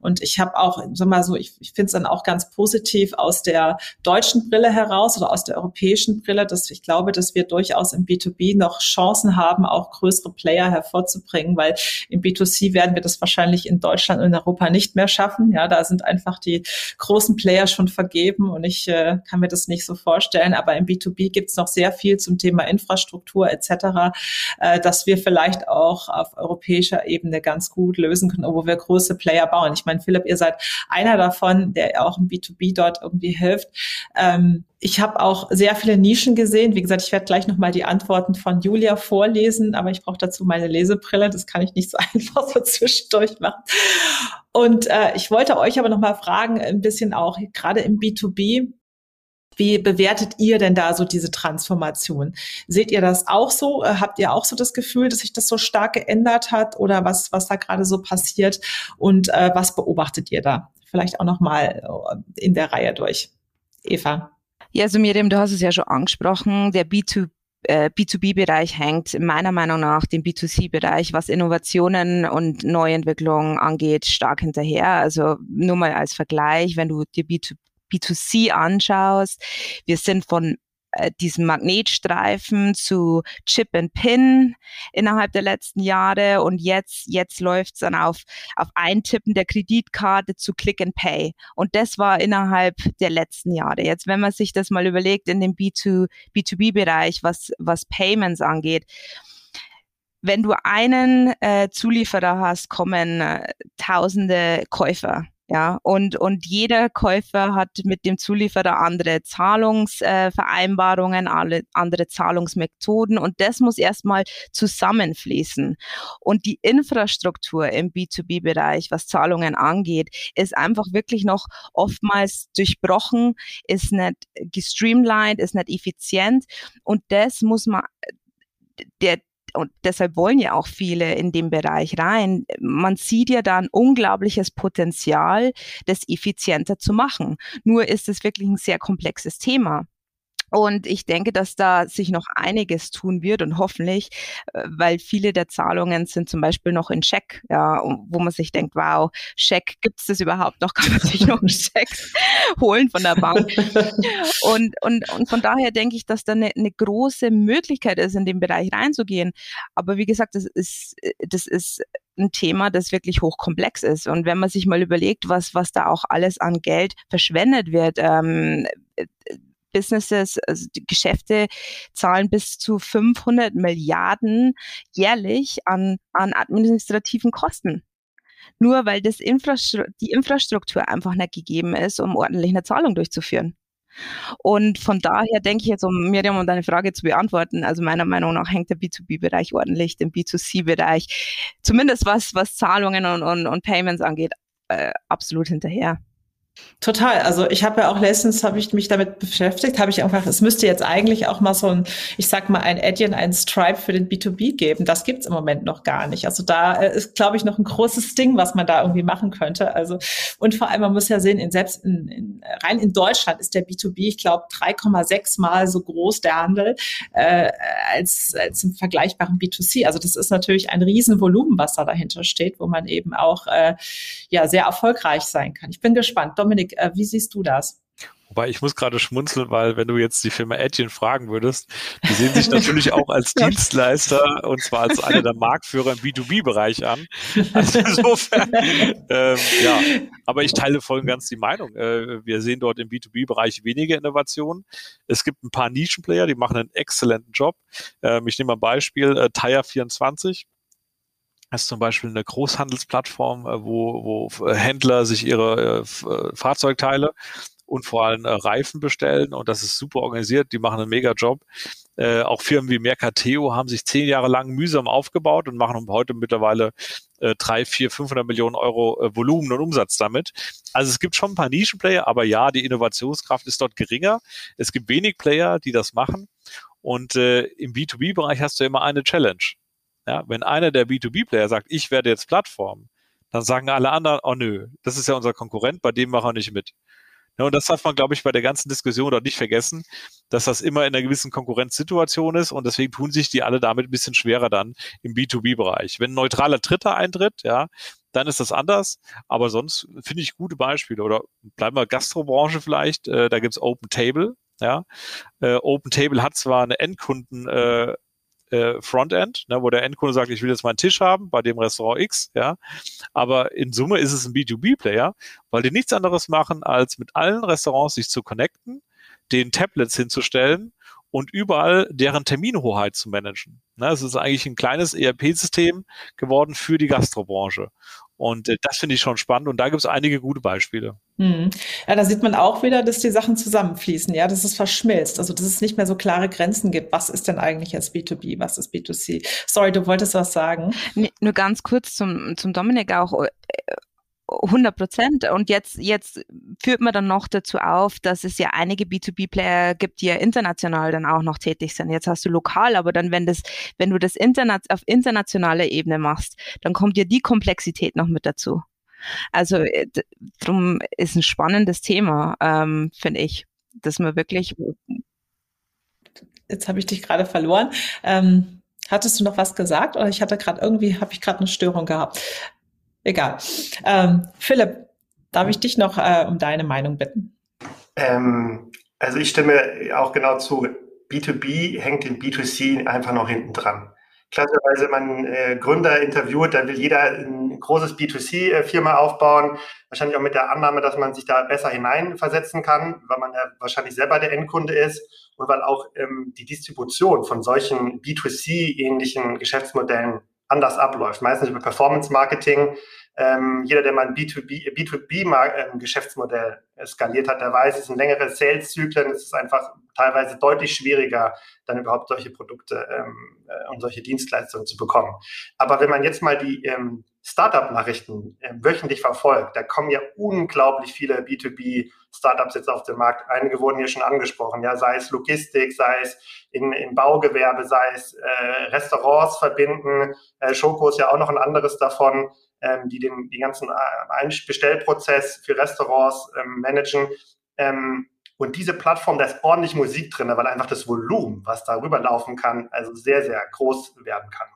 Und ich habe auch, sag mal so, ich, ich finde es dann auch ganz positiv aus der deutschen Brille heraus oder aus der europäischen Brille, dass ich glaube, dass wir durchaus im B2B noch Chancen haben, auch größere Player hervorzubringen, weil im B2C werden wir das wahrscheinlich in Deutschland und in Europa nicht mehr schaffen. Ja, da sind einfach die großen Player schon vergeben und ich äh, kann mir das nicht so vorstellen. Aber im B2B gibt es noch sehr viel zum Thema Infrastruktur etc., äh, dass wir vielleicht auch auf europäischer Ebene ganz gut lösen können, wo wir große Player bauen. Ich meine, Philipp, ihr seid einer davon, der auch im B2B dort irgendwie hilft. Ähm, ich habe auch sehr viele Nischen gesehen. Wie gesagt, ich werde gleich nochmal die Antworten von Julia vorlesen, aber ich brauche dazu meine Lesebrille. Das kann ich nicht so einfach so zwischendurch machen. Und äh, ich wollte euch aber nochmal fragen, ein bisschen auch gerade im B2B, wie bewertet ihr denn da so diese Transformation? Seht ihr das auch so? Äh, habt ihr auch so das Gefühl, dass sich das so stark geändert hat oder was, was da gerade so passiert? Und äh, was beobachtet ihr da? Vielleicht auch nochmal äh, in der Reihe durch. Eva. Ja, also Miriam, du hast es ja schon angesprochen. Der B2 B2B-Bereich hängt meiner Meinung nach dem B2C-Bereich, was Innovationen und Neuentwicklungen angeht, stark hinterher. Also nur mal als Vergleich, wenn du dir B2, B2C anschaust, wir sind von äh, diesem Magnetstreifen zu Chip and Pin innerhalb der letzten Jahre und jetzt jetzt läuft's dann auf auf Eintippen der Kreditkarte zu Click and Pay. Und das war innerhalb der letzten Jahre. Jetzt wenn man sich das mal überlegt in dem B2 B2B Bereich, was was Payments angeht, wenn du einen äh, Zulieferer hast, kommen äh, tausende Käufer ja, und, und jeder Käufer hat mit dem Zulieferer andere Zahlungsvereinbarungen, äh, alle, andere Zahlungsmethoden und das muss erstmal zusammenfließen. Und die Infrastruktur im B2B-Bereich, was Zahlungen angeht, ist einfach wirklich noch oftmals durchbrochen, ist nicht gestreamlined, ist nicht effizient und das muss man der, und deshalb wollen ja auch viele in dem Bereich rein. Man sieht ja da ein unglaubliches Potenzial, das effizienter zu machen. Nur ist es wirklich ein sehr komplexes Thema. Und ich denke, dass da sich noch einiges tun wird und hoffentlich, äh, weil viele der Zahlungen sind zum Beispiel noch in Scheck, ja, wo man sich denkt, wow, Scheck, gibt es das überhaupt noch? Kann man sich noch einen Scheck holen von der Bank? Und, und, und von daher denke ich, dass da eine, eine große Möglichkeit ist, in den Bereich reinzugehen. Aber wie gesagt, das ist, das ist ein Thema, das wirklich hochkomplex ist. Und wenn man sich mal überlegt, was, was da auch alles an Geld verschwendet wird, ähm, Businesses, also die Geschäfte zahlen bis zu 500 Milliarden jährlich an, an administrativen Kosten. Nur weil das Infrastru die Infrastruktur einfach nicht gegeben ist, um ordentlich eine Zahlung durchzuführen. Und von daher denke ich jetzt, um Miriam, um deine Frage zu beantworten, also meiner Meinung nach hängt der B2B-Bereich ordentlich dem B2C-Bereich, zumindest was, was Zahlungen und, und, und Payments angeht, äh, absolut hinterher. Total. Also ich habe ja auch letztens habe ich mich damit beschäftigt, habe ich einfach, es müsste jetzt eigentlich auch mal so ein, ich sag mal, ein Adyen, ein Stripe für den B2B geben. Das gibt's im Moment noch gar nicht. Also da äh, ist, glaube ich, noch ein großes Ding, was man da irgendwie machen könnte. Also und vor allem, man muss ja sehen, in, selbst in, in, rein in Deutschland ist der B2B, ich glaube, 3,6 Mal so groß der Handel äh, als, als im vergleichbaren B2C. Also das ist natürlich ein Riesenvolumen, was da dahinter steht, wo man eben auch äh, ja sehr erfolgreich sein kann. Ich bin gespannt. Dominik, äh, wie siehst du das? Wobei ich muss gerade schmunzeln, weil wenn du jetzt die Firma Adyen fragen würdest, die sehen sich natürlich auch als Dienstleister und zwar als einer der Marktführer im B2B-Bereich an. Also insofern, ähm, ja, aber ich teile voll und ganz die Meinung. Äh, wir sehen dort im B2B-Bereich weniger Innovationen. Es gibt ein paar Nischenplayer, die machen einen exzellenten Job. Ähm, ich nehme ein Beispiel, äh, Tire24 das ist zum Beispiel eine Großhandelsplattform, äh, wo, wo äh, Händler sich ihre äh, Fahrzeugteile und vor allem Reifen bestellen und das ist super organisiert, die machen einen mega Job. Auch Firmen wie Mercateo haben sich zehn Jahre lang mühsam aufgebaut und machen heute mittlerweile drei, vier, 500 Millionen Euro Volumen und Umsatz damit. Also es gibt schon ein paar Nischenplayer, aber ja, die Innovationskraft ist dort geringer. Es gibt wenig Player, die das machen und äh, im B2B-Bereich hast du immer eine Challenge. Ja, wenn einer der B2B-Player sagt, ich werde jetzt Plattform, dann sagen alle anderen, oh nö, das ist ja unser Konkurrent, bei dem machen wir nicht mit. Ja, und das darf man, glaube ich, bei der ganzen Diskussion dort nicht vergessen, dass das immer in einer gewissen Konkurrenzsituation ist und deswegen tun sich die alle damit ein bisschen schwerer dann im B2B-Bereich. Wenn ein neutraler Dritter eintritt, ja, dann ist das anders. Aber sonst finde ich gute Beispiele. Oder bleiben wir Gastrobranche vielleicht, äh, da gibt's Open Table. Ja, äh, Open Table hat zwar eine Endkunden äh, äh, Frontend, ne, wo der Endkunde sagt, ich will jetzt meinen Tisch haben bei dem Restaurant X, ja. Aber in Summe ist es ein B2B-Player, weil die nichts anderes machen, als mit allen Restaurants sich zu connecten, den Tablets hinzustellen und überall deren Terminhoheit zu managen. Ne, es ist eigentlich ein kleines ERP-System geworden für die Gastrobranche. Und äh, das finde ich schon spannend und da gibt es einige gute Beispiele. Hm. Ja, da sieht man auch wieder, dass die Sachen zusammenfließen, ja, dass es verschmilzt, also dass es nicht mehr so klare Grenzen gibt. Was ist denn eigentlich jetzt B2B, was ist B2C? Sorry, du wolltest was sagen. Nee, nur ganz kurz zum, zum Dominik auch. Äh, 100 Prozent. Und jetzt, jetzt führt man dann noch dazu auf, dass es ja einige B2B-Player gibt, die ja international dann auch noch tätig sind. Jetzt hast du lokal, aber dann, wenn das, wenn du das Internet auf internationaler Ebene machst, dann kommt ja die Komplexität noch mit dazu. Also äh, drum ist ein spannendes Thema, ähm, finde ich, dass man wirklich. Jetzt habe ich dich gerade verloren. Ähm, hattest du noch was gesagt oder ich hatte gerade irgendwie, habe ich gerade eine Störung gehabt? Egal. Ähm, Philipp, darf ich dich noch äh, um deine Meinung bitten? Ähm, also ich stimme auch genau zu. B2B hängt in B2C einfach noch hinten dran. Klassischerweise, man äh, Gründer interviewt, dann will jeder ein großes B2C-Firma aufbauen, wahrscheinlich auch mit der Annahme, dass man sich da besser hineinversetzen kann, weil man ja wahrscheinlich selber der Endkunde ist und weil auch ähm, die Distribution von solchen B2C-ähnlichen Geschäftsmodellen anders abläuft. Meistens über Performance Marketing. Ähm, jeder, der mal ein B2B, B2B-Geschäftsmodell skaliert hat, der weiß, es sind längere Sales-Zyklen, es ist einfach teilweise deutlich schwieriger, dann überhaupt solche Produkte ähm, äh, und solche Dienstleistungen zu bekommen. Aber wenn man jetzt mal die ähm, Startup-Nachrichten äh, wöchentlich verfolgt, da kommen ja unglaublich viele B2B-Startups jetzt auf den Markt. Einige wurden hier schon angesprochen, ja, sei es Logistik, sei es in, in Baugewerbe, sei es äh, Restaurants verbinden. Äh, Schoko ist ja auch noch ein anderes davon, ähm, die den die ganzen äh, Bestellprozess für Restaurants ähm, managen. Ähm, und diese Plattform, da ist ordentlich Musik drin, weil einfach das Volumen, was darüber laufen kann, also sehr, sehr groß werden kann.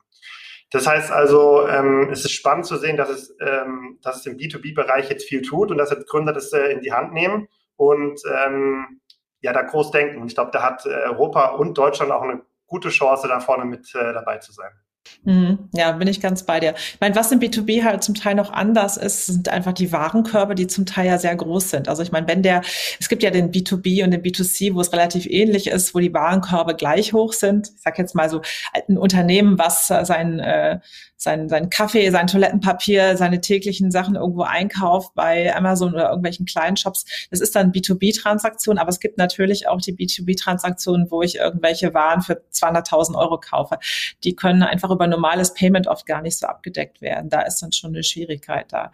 Das heißt also, ähm, es ist spannend zu sehen, dass es, ähm, dass es im B2B-Bereich jetzt viel tut und dass jetzt Gründer das äh, in die Hand nehmen und ähm, ja, da groß denken. Und ich glaube, da hat äh, Europa und Deutschland auch eine gute Chance, da vorne mit äh, dabei zu sein. Mhm. Ja, bin ich ganz bei dir. Ich meine, was im B2B halt zum Teil noch anders ist, sind einfach die Warenkörbe, die zum Teil ja sehr groß sind. Also ich meine, wenn der, es gibt ja den B2B und den B2C, wo es relativ ähnlich ist, wo die Warenkörbe gleich hoch sind. Ich sag jetzt mal so, ein Unternehmen, was sein, äh, sein, sein Kaffee, sein Toilettenpapier, seine täglichen Sachen irgendwo einkauft bei Amazon oder irgendwelchen kleinen Shops. Das ist dann B2B-Transaktion, aber es gibt natürlich auch die B2B-Transaktionen, wo ich irgendwelche Waren für 200.000 Euro kaufe. Die können einfach über normales Payment oft gar nicht so abgedeckt werden. Da ist dann schon eine Schwierigkeit da.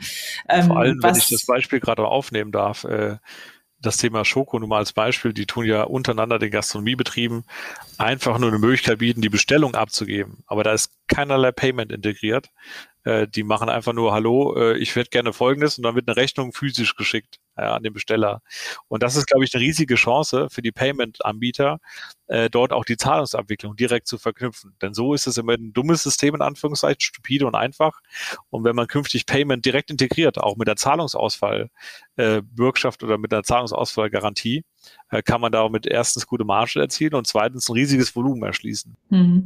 Ähm, Vor allem, wenn ich das Beispiel gerade aufnehmen darf, äh, das Thema Schoko nur mal als Beispiel, die tun ja untereinander den Gastronomiebetrieben einfach nur eine Möglichkeit bieten, die Bestellung abzugeben. Aber da ist keinerlei Payment integriert. Äh, die machen einfach nur, hallo, äh, ich hätte gerne Folgendes und dann wird eine Rechnung physisch geschickt äh, an den Besteller. Und das ist, glaube ich, eine riesige Chance für die Payment-Anbieter, äh, dort auch die Zahlungsabwicklung direkt zu verknüpfen. Denn so ist es immer ein dummes System, in Anführungszeichen, stupide und einfach. Und wenn man künftig Payment direkt integriert, auch mit der Zahlungsausfall, äh, oder mit der Zahlungsausfallgarantie, äh, kann man damit erstens gute Marge erzielen und zweitens ein riesiges Volumen erschließen. Mhm.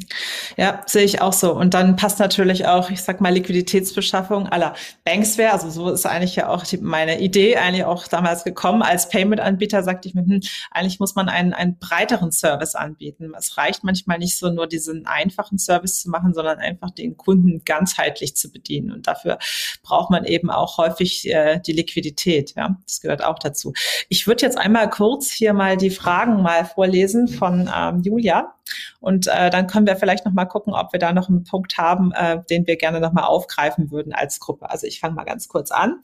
Ja, sehe ich auch so. Und dann passt natürlich auch, ich sag mal, Liquiditätsbeschaffung aller Banksware. Also so ist eigentlich ja auch die, meine Idee eigentlich auch damals gekommen. Als Payment-Anbieter sagte ich mir, hm, eigentlich muss man einen, einen breiteren Service anbieten. Es reicht manchmal nicht so nur diesen einfachen Service zu machen, sondern einfach den Kunden ganzheitlich zu bedienen. Und dafür braucht man eben auch häufig äh, die Liquidität. Ja, das gehört auch dazu. Ich würde jetzt einmal kurz hier mal die Fragen mal vorlesen von ähm, Julia. Und äh, dann können wir vielleicht noch mal gucken, ob wir da noch einen Punkt haben, äh, den wir gerne noch mal aufgreifen würden als Gruppe. Also ich fange mal ganz kurz an.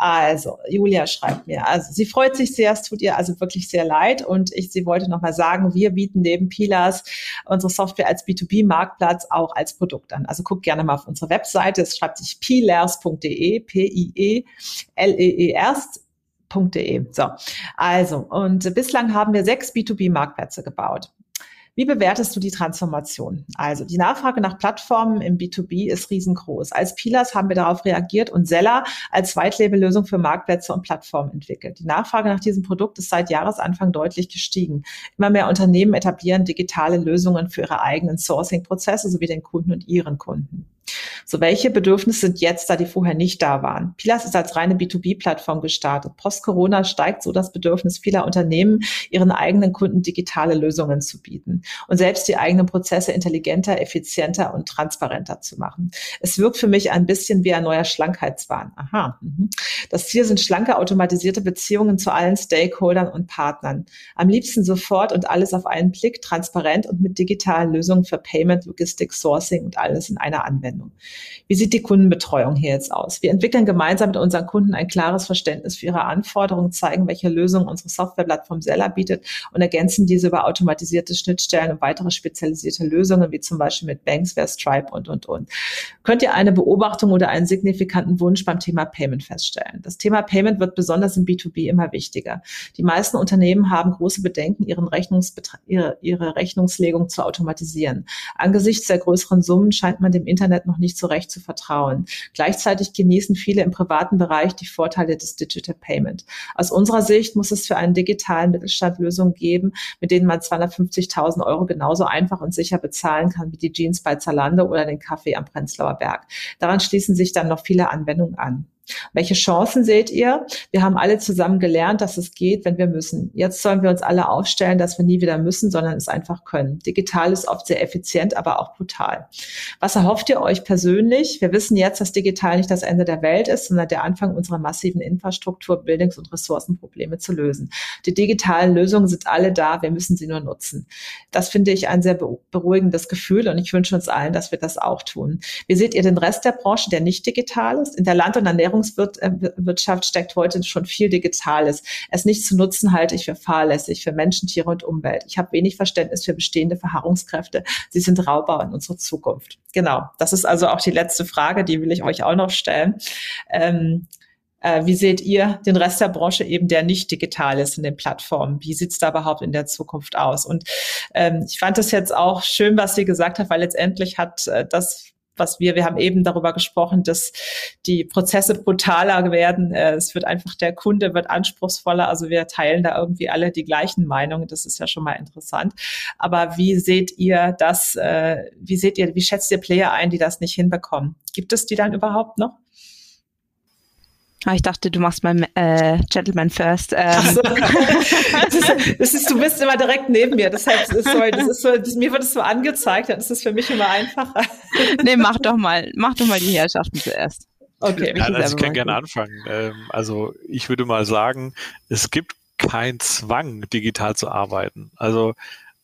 Also, Julia schreibt mir, also sie freut sich sehr, es tut ihr also wirklich sehr leid und ich, sie wollte nochmal sagen, wir bieten neben Pilas unsere Software als B2B-Marktplatz auch als Produkt an. Also guckt gerne mal auf unsere Webseite, es schreibt sich pilers.de, P-I-E-L-E-E-R www.marktplätze.de. So, also, und bislang haben wir sechs B2B-Marktplätze gebaut. Wie bewertest du die Transformation? Also die Nachfrage nach Plattformen im B2B ist riesengroß. Als Pilas haben wir darauf reagiert und Seller als Whitelabel-Lösung für Marktplätze und Plattformen entwickelt. Die Nachfrage nach diesem Produkt ist seit Jahresanfang deutlich gestiegen. Immer mehr Unternehmen etablieren digitale Lösungen für ihre eigenen Sourcing-Prozesse sowie den Kunden und ihren Kunden. So, welche Bedürfnisse sind jetzt da, die vorher nicht da waren? Pilas ist als reine B2B-Plattform gestartet. Post-Corona steigt so das Bedürfnis vieler Unternehmen, ihren eigenen Kunden digitale Lösungen zu bieten und selbst die eigenen Prozesse intelligenter, effizienter und transparenter zu machen. Es wirkt für mich ein bisschen wie ein neuer Schlankheitswahn. Aha. Mhm. Das Ziel sind schlanke, automatisierte Beziehungen zu allen Stakeholdern und Partnern. Am liebsten sofort und alles auf einen Blick, transparent und mit digitalen Lösungen für Payment, Logistik, Sourcing und alles in einer Anwendung. Anwendung. Wie sieht die Kundenbetreuung hier jetzt aus? Wir entwickeln gemeinsam mit unseren Kunden ein klares Verständnis für ihre Anforderungen, zeigen, welche Lösungen unsere Softwareplattform Seller bietet und ergänzen diese über automatisierte Schnittstellen und weitere spezialisierte Lösungen, wie zum Beispiel mit Banksware, Stripe und, und, und. Könnt ihr eine Beobachtung oder einen signifikanten Wunsch beim Thema Payment feststellen? Das Thema Payment wird besonders im B2B immer wichtiger. Die meisten Unternehmen haben große Bedenken, ihren ihre, ihre Rechnungslegung zu automatisieren. Angesichts der größeren Summen scheint man dem Internet noch nicht so recht zu vertrauen. Gleichzeitig genießen viele im privaten Bereich die Vorteile des Digital Payment. Aus unserer Sicht muss es für einen digitalen Mittelstand Lösungen geben, mit denen man 250.000 Euro genauso einfach und sicher bezahlen kann wie die Jeans bei Zalando oder den Kaffee am Prenzlauer Berg. Daran schließen sich dann noch viele Anwendungen an. Welche Chancen seht ihr? Wir haben alle zusammen gelernt, dass es geht, wenn wir müssen. Jetzt sollen wir uns alle aufstellen, dass wir nie wieder müssen, sondern es einfach können. Digital ist oft sehr effizient, aber auch brutal. Was erhofft ihr euch persönlich? Wir wissen jetzt, dass digital nicht das Ende der Welt ist, sondern der Anfang unserer massiven Infrastruktur, Bildungs- und Ressourcenprobleme zu lösen. Die digitalen Lösungen sind alle da, wir müssen sie nur nutzen. Das finde ich ein sehr beruhigendes Gefühl und ich wünsche uns allen, dass wir das auch tun. Wie seht ihr den Rest der Branche, der nicht digital ist? In der Land- und Ernährung Ernährungswirtschaft steckt heute schon viel Digitales. Es nicht zu nutzen halte ich für fahrlässig für Menschen, Tiere und Umwelt. Ich habe wenig Verständnis für bestehende Verharrungskräfte. Sie sind Raubbau in unserer Zukunft. Genau. Das ist also auch die letzte Frage, die will ich euch auch noch stellen. Ähm, äh, wie seht ihr den Rest der Branche eben, der nicht digital ist in den Plattformen? Wie sieht's da überhaupt in der Zukunft aus? Und ähm, ich fand das jetzt auch schön, was sie gesagt hat, weil letztendlich hat äh, das was wir, wir haben eben darüber gesprochen, dass die Prozesse brutaler werden. Äh, es wird einfach, der Kunde wird anspruchsvoller. Also wir teilen da irgendwie alle die gleichen Meinungen. Das ist ja schon mal interessant. Aber wie seht ihr das, äh, wie seht ihr, wie schätzt ihr Player ein, die das nicht hinbekommen? Gibt es die dann überhaupt noch? Ah, ich dachte, du machst mal äh, Gentleman First. Ähm. So. das, ist, das ist, du bist immer direkt neben mir. Deshalb ist sorry, das ist so, das, mir wird es so angezeigt, dann ist es für mich immer einfacher. nee, mach doch mal, mach doch mal die Herrschaften zuerst. Okay. Ja, also ich kann gerne anfangen. Ähm, also ich würde mal sagen, es gibt keinen Zwang, digital zu arbeiten. Also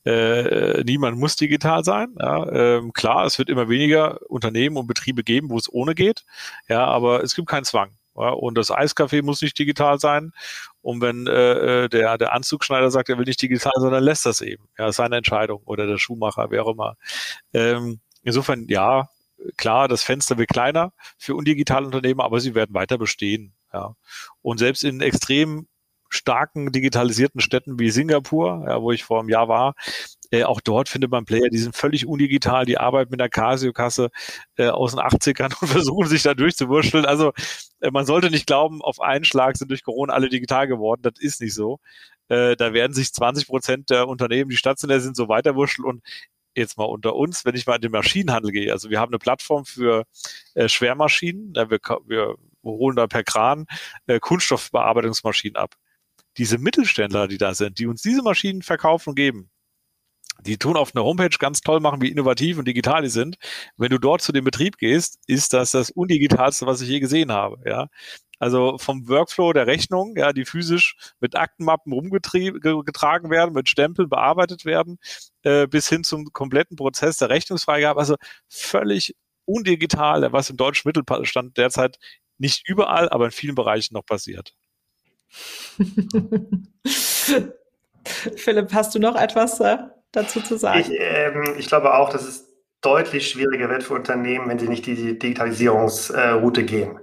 Äh, niemand muss digital sein. Ja, ähm, klar, es wird immer weniger Unternehmen und Betriebe geben, wo es ohne geht. Ja, aber es gibt keinen Zwang. Ja, und das Eiscafé muss nicht digital sein. Und wenn äh, äh, der, der Anzugschneider sagt, er will nicht digital sein, dann lässt das eben. Ja, seine Entscheidung. Oder der Schuhmacher, wer auch immer. Ähm, insofern, ja, klar, das Fenster wird kleiner für undigitale Unternehmen, aber sie werden weiter bestehen. Ja. Und selbst in extrem starken digitalisierten Städten wie Singapur, ja, wo ich vor einem Jahr war, äh, auch dort findet man Player, die sind völlig undigital, die arbeiten mit einer Casio-Kasse äh, aus den 80ern und versuchen sich da durchzuwurschteln. Also äh, man sollte nicht glauben, auf einen Schlag sind durch Corona alle digital geworden. Das ist nicht so. Äh, da werden sich 20 Prozent der Unternehmen, die stationär sind, so weiterwurschteln und jetzt mal unter uns, wenn ich mal in den Maschinenhandel gehe. Also wir haben eine Plattform für äh, Schwermaschinen. Ja, wir, wir holen da per Kran äh, Kunststoffbearbeitungsmaschinen ab. Diese Mittelständler, die da sind, die uns diese Maschinen verkaufen und geben, die tun auf einer Homepage ganz toll machen, wie innovativ und digital die sind. Wenn du dort zu dem Betrieb gehst, ist das das undigitalste, was ich je gesehen habe. Ja, also vom Workflow der Rechnung, ja, die physisch mit Aktenmappen rumgetragen werden, mit Stempeln bearbeitet werden, äh, bis hin zum kompletten Prozess der Rechnungsfreigabe. Also völlig undigital, was im deutschen Mittelstand derzeit nicht überall, aber in vielen Bereichen noch passiert. Philipp, hast du noch etwas äh, dazu zu sagen? Ich, ähm, ich, glaube auch, dass es deutlich schwieriger wird für Unternehmen, wenn sie nicht die Digitalisierungsroute gehen.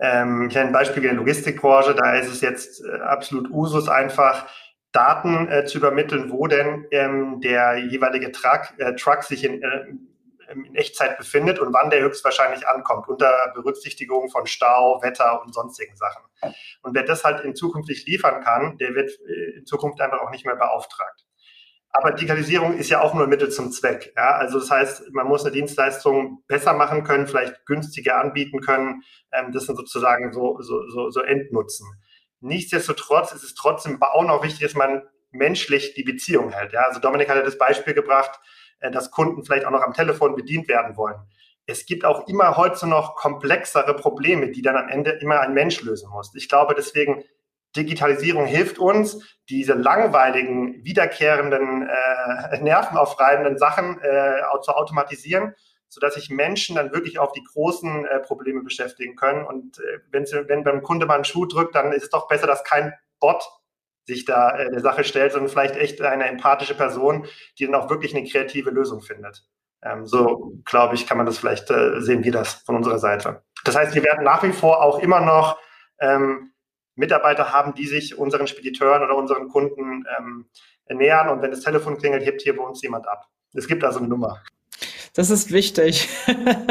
Ähm, ich habe ein Beispiel in der Logistikbranche, da ist es jetzt äh, absolut Usus einfach, Daten äh, zu übermitteln, wo denn ähm, der jeweilige Truck, äh, Truck sich in, äh, in Echtzeit befindet und wann der höchstwahrscheinlich ankommt, unter Berücksichtigung von Stau, Wetter und sonstigen Sachen. Und wer das halt in Zukunft nicht liefern kann, der wird äh, in Zukunft einfach auch nicht mehr beauftragt. Aber Digitalisierung ist ja auch nur Mittel zum Zweck. Ja? Also das heißt, man muss eine Dienstleistung besser machen können, vielleicht günstiger anbieten können. Ähm, das sind sozusagen so, so, so, so Endnutzen. Nichtsdestotrotz ist es trotzdem auch noch wichtig, dass man menschlich die Beziehung hält. Ja? Also Dominik hat ja das Beispiel gebracht, äh, dass Kunden vielleicht auch noch am Telefon bedient werden wollen. Es gibt auch immer heute noch komplexere Probleme, die dann am Ende immer ein Mensch lösen muss. Ich glaube deswegen, Digitalisierung hilft uns, diese langweiligen, wiederkehrenden, äh, nervenaufreibenden Sachen äh, zu automatisieren, sodass sich Menschen dann wirklich auf die großen äh, Probleme beschäftigen können. Und äh, wenn, beim Kunde mal einen Schuh drückt, dann ist es doch besser, dass kein Bot sich da äh, der Sache stellt, sondern vielleicht echt eine empathische Person, die dann auch wirklich eine kreative Lösung findet. Ähm, so, glaube ich, kann man das vielleicht äh, sehen, wie das von unserer Seite. Das heißt, wir werden nach wie vor auch immer noch ähm, Mitarbeiter haben, die sich unseren Spediteuren oder unseren Kunden ähm, nähern. Und wenn das Telefon klingelt, hebt hier bei uns jemand ab. Es gibt also eine Nummer. Das ist wichtig.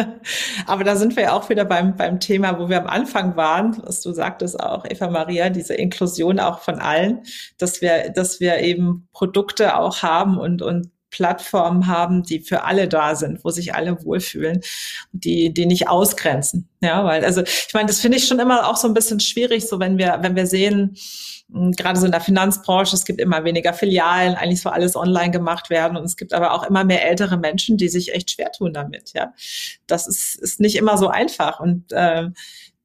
Aber da sind wir ja auch wieder beim, beim Thema, wo wir am Anfang waren, was du sagtest auch, Eva Maria, diese Inklusion auch von allen, dass wir, dass wir eben Produkte auch haben und, und Plattformen haben, die für alle da sind, wo sich alle wohlfühlen, die, die nicht ausgrenzen. Ja, weil, also ich meine, das finde ich schon immer auch so ein bisschen schwierig, so wenn wir, wenn wir sehen, hm, gerade so in der Finanzbranche, es gibt immer weniger Filialen, eigentlich soll alles online gemacht werden und es gibt aber auch immer mehr ältere Menschen, die sich echt schwer tun damit. Ja, das ist, ist nicht immer so einfach und äh,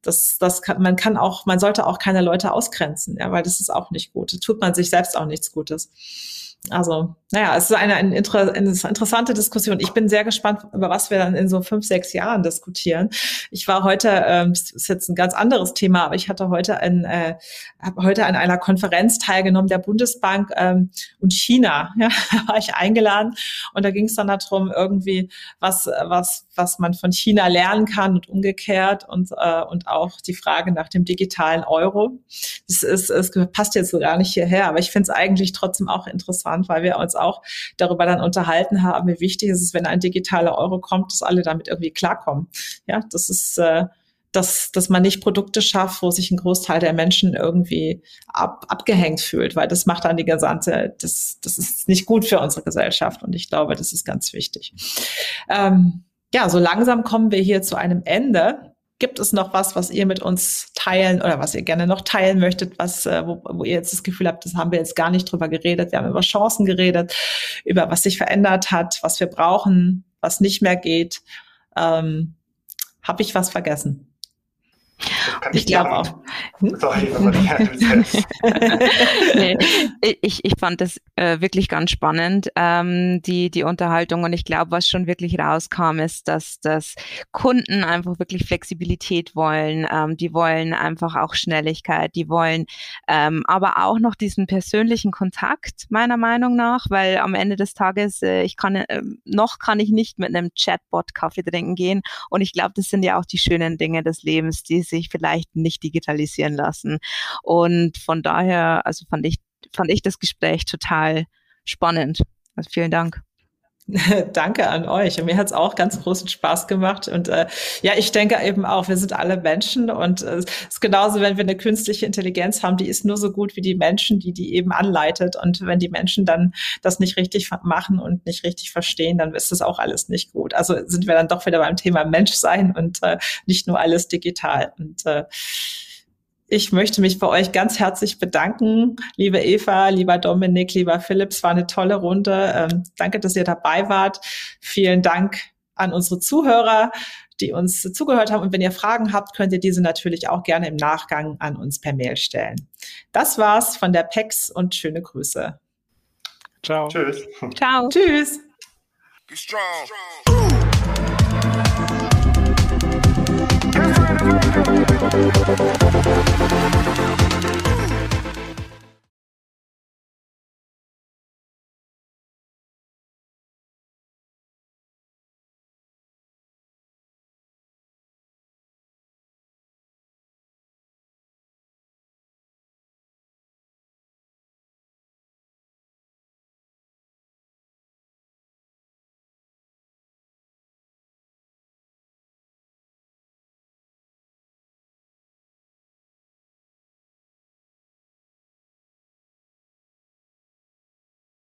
das, das kann, man kann auch, man sollte auch keine Leute ausgrenzen, ja, weil das ist auch nicht gut. Da tut man sich selbst auch nichts Gutes. Also, naja, es ist eine, eine, eine, interessante Diskussion. Ich bin sehr gespannt, über was wir dann in so fünf, sechs Jahren diskutieren. Ich war heute, ähm, ist jetzt ein ganz anderes Thema, aber ich hatte heute ein, äh, habe heute an einer Konferenz teilgenommen der Bundesbank ähm, und China. Ja, da war ich eingeladen und da ging es dann darum, irgendwie was, was, was man von China lernen kann und umgekehrt und äh, und auch die Frage nach dem digitalen Euro. Das ist, es passt jetzt so gar nicht hierher, aber ich finde es eigentlich trotzdem auch interessant interessant, weil wir uns auch darüber dann unterhalten haben, wie wichtig es ist, wenn ein digitaler Euro kommt, dass alle damit irgendwie klarkommen. Ja, das ist äh, dass, dass man nicht Produkte schafft, wo sich ein Großteil der Menschen irgendwie ab, abgehängt fühlt, weil das macht dann die gesamte, das, das ist nicht gut für unsere Gesellschaft und ich glaube, das ist ganz wichtig. Ähm, ja, so langsam kommen wir hier zu einem Ende. Gibt es noch was, was ihr mit uns teilen oder was ihr gerne noch teilen möchtet, was, äh, wo, wo ihr jetzt das Gefühl habt, das haben wir jetzt gar nicht drüber geredet. Wir haben über Chancen geredet, über was sich verändert hat, was wir brauchen, was nicht mehr geht. Ähm, Habe ich was vergessen? Ich glaube auch. Sorry, nee, ich, ich fand das äh, wirklich ganz spannend, ähm, die, die Unterhaltung. Und ich glaube, was schon wirklich rauskam, ist, dass, dass Kunden einfach wirklich Flexibilität wollen. Ähm, die wollen einfach auch Schnelligkeit. Die wollen ähm, aber auch noch diesen persönlichen Kontakt, meiner Meinung nach, weil am Ende des Tages, äh, ich kann, äh, noch kann ich nicht mit einem Chatbot Kaffee trinken gehen. Und ich glaube, das sind ja auch die schönen Dinge des Lebens, die sich vielleicht nicht digitalisieren lassen. Und von daher, also fand ich, fand ich das Gespräch total spannend. Also vielen Dank. Danke an euch. Mir hat es auch ganz großen Spaß gemacht. Und äh, ja, ich denke eben auch, wir sind alle Menschen und äh, es ist genauso, wenn wir eine künstliche Intelligenz haben, die ist nur so gut wie die Menschen, die die eben anleitet. Und wenn die Menschen dann das nicht richtig machen und nicht richtig verstehen, dann ist das auch alles nicht gut. Also sind wir dann doch wieder beim Thema Menschsein und äh, nicht nur alles digital. Und äh, ich möchte mich bei euch ganz herzlich bedanken, liebe Eva, lieber Dominik, lieber Philipp. Es war eine tolle Runde. Ähm, danke, dass ihr dabei wart. Vielen Dank an unsere Zuhörer, die uns zugehört haben. Und wenn ihr Fragen habt, könnt ihr diese natürlich auch gerne im Nachgang an uns per Mail stellen. Das war's von der PEX und schöne Grüße. Ciao. Tschüss. Ciao. Tschüss. Be strong. Be strong. ありがとうございました。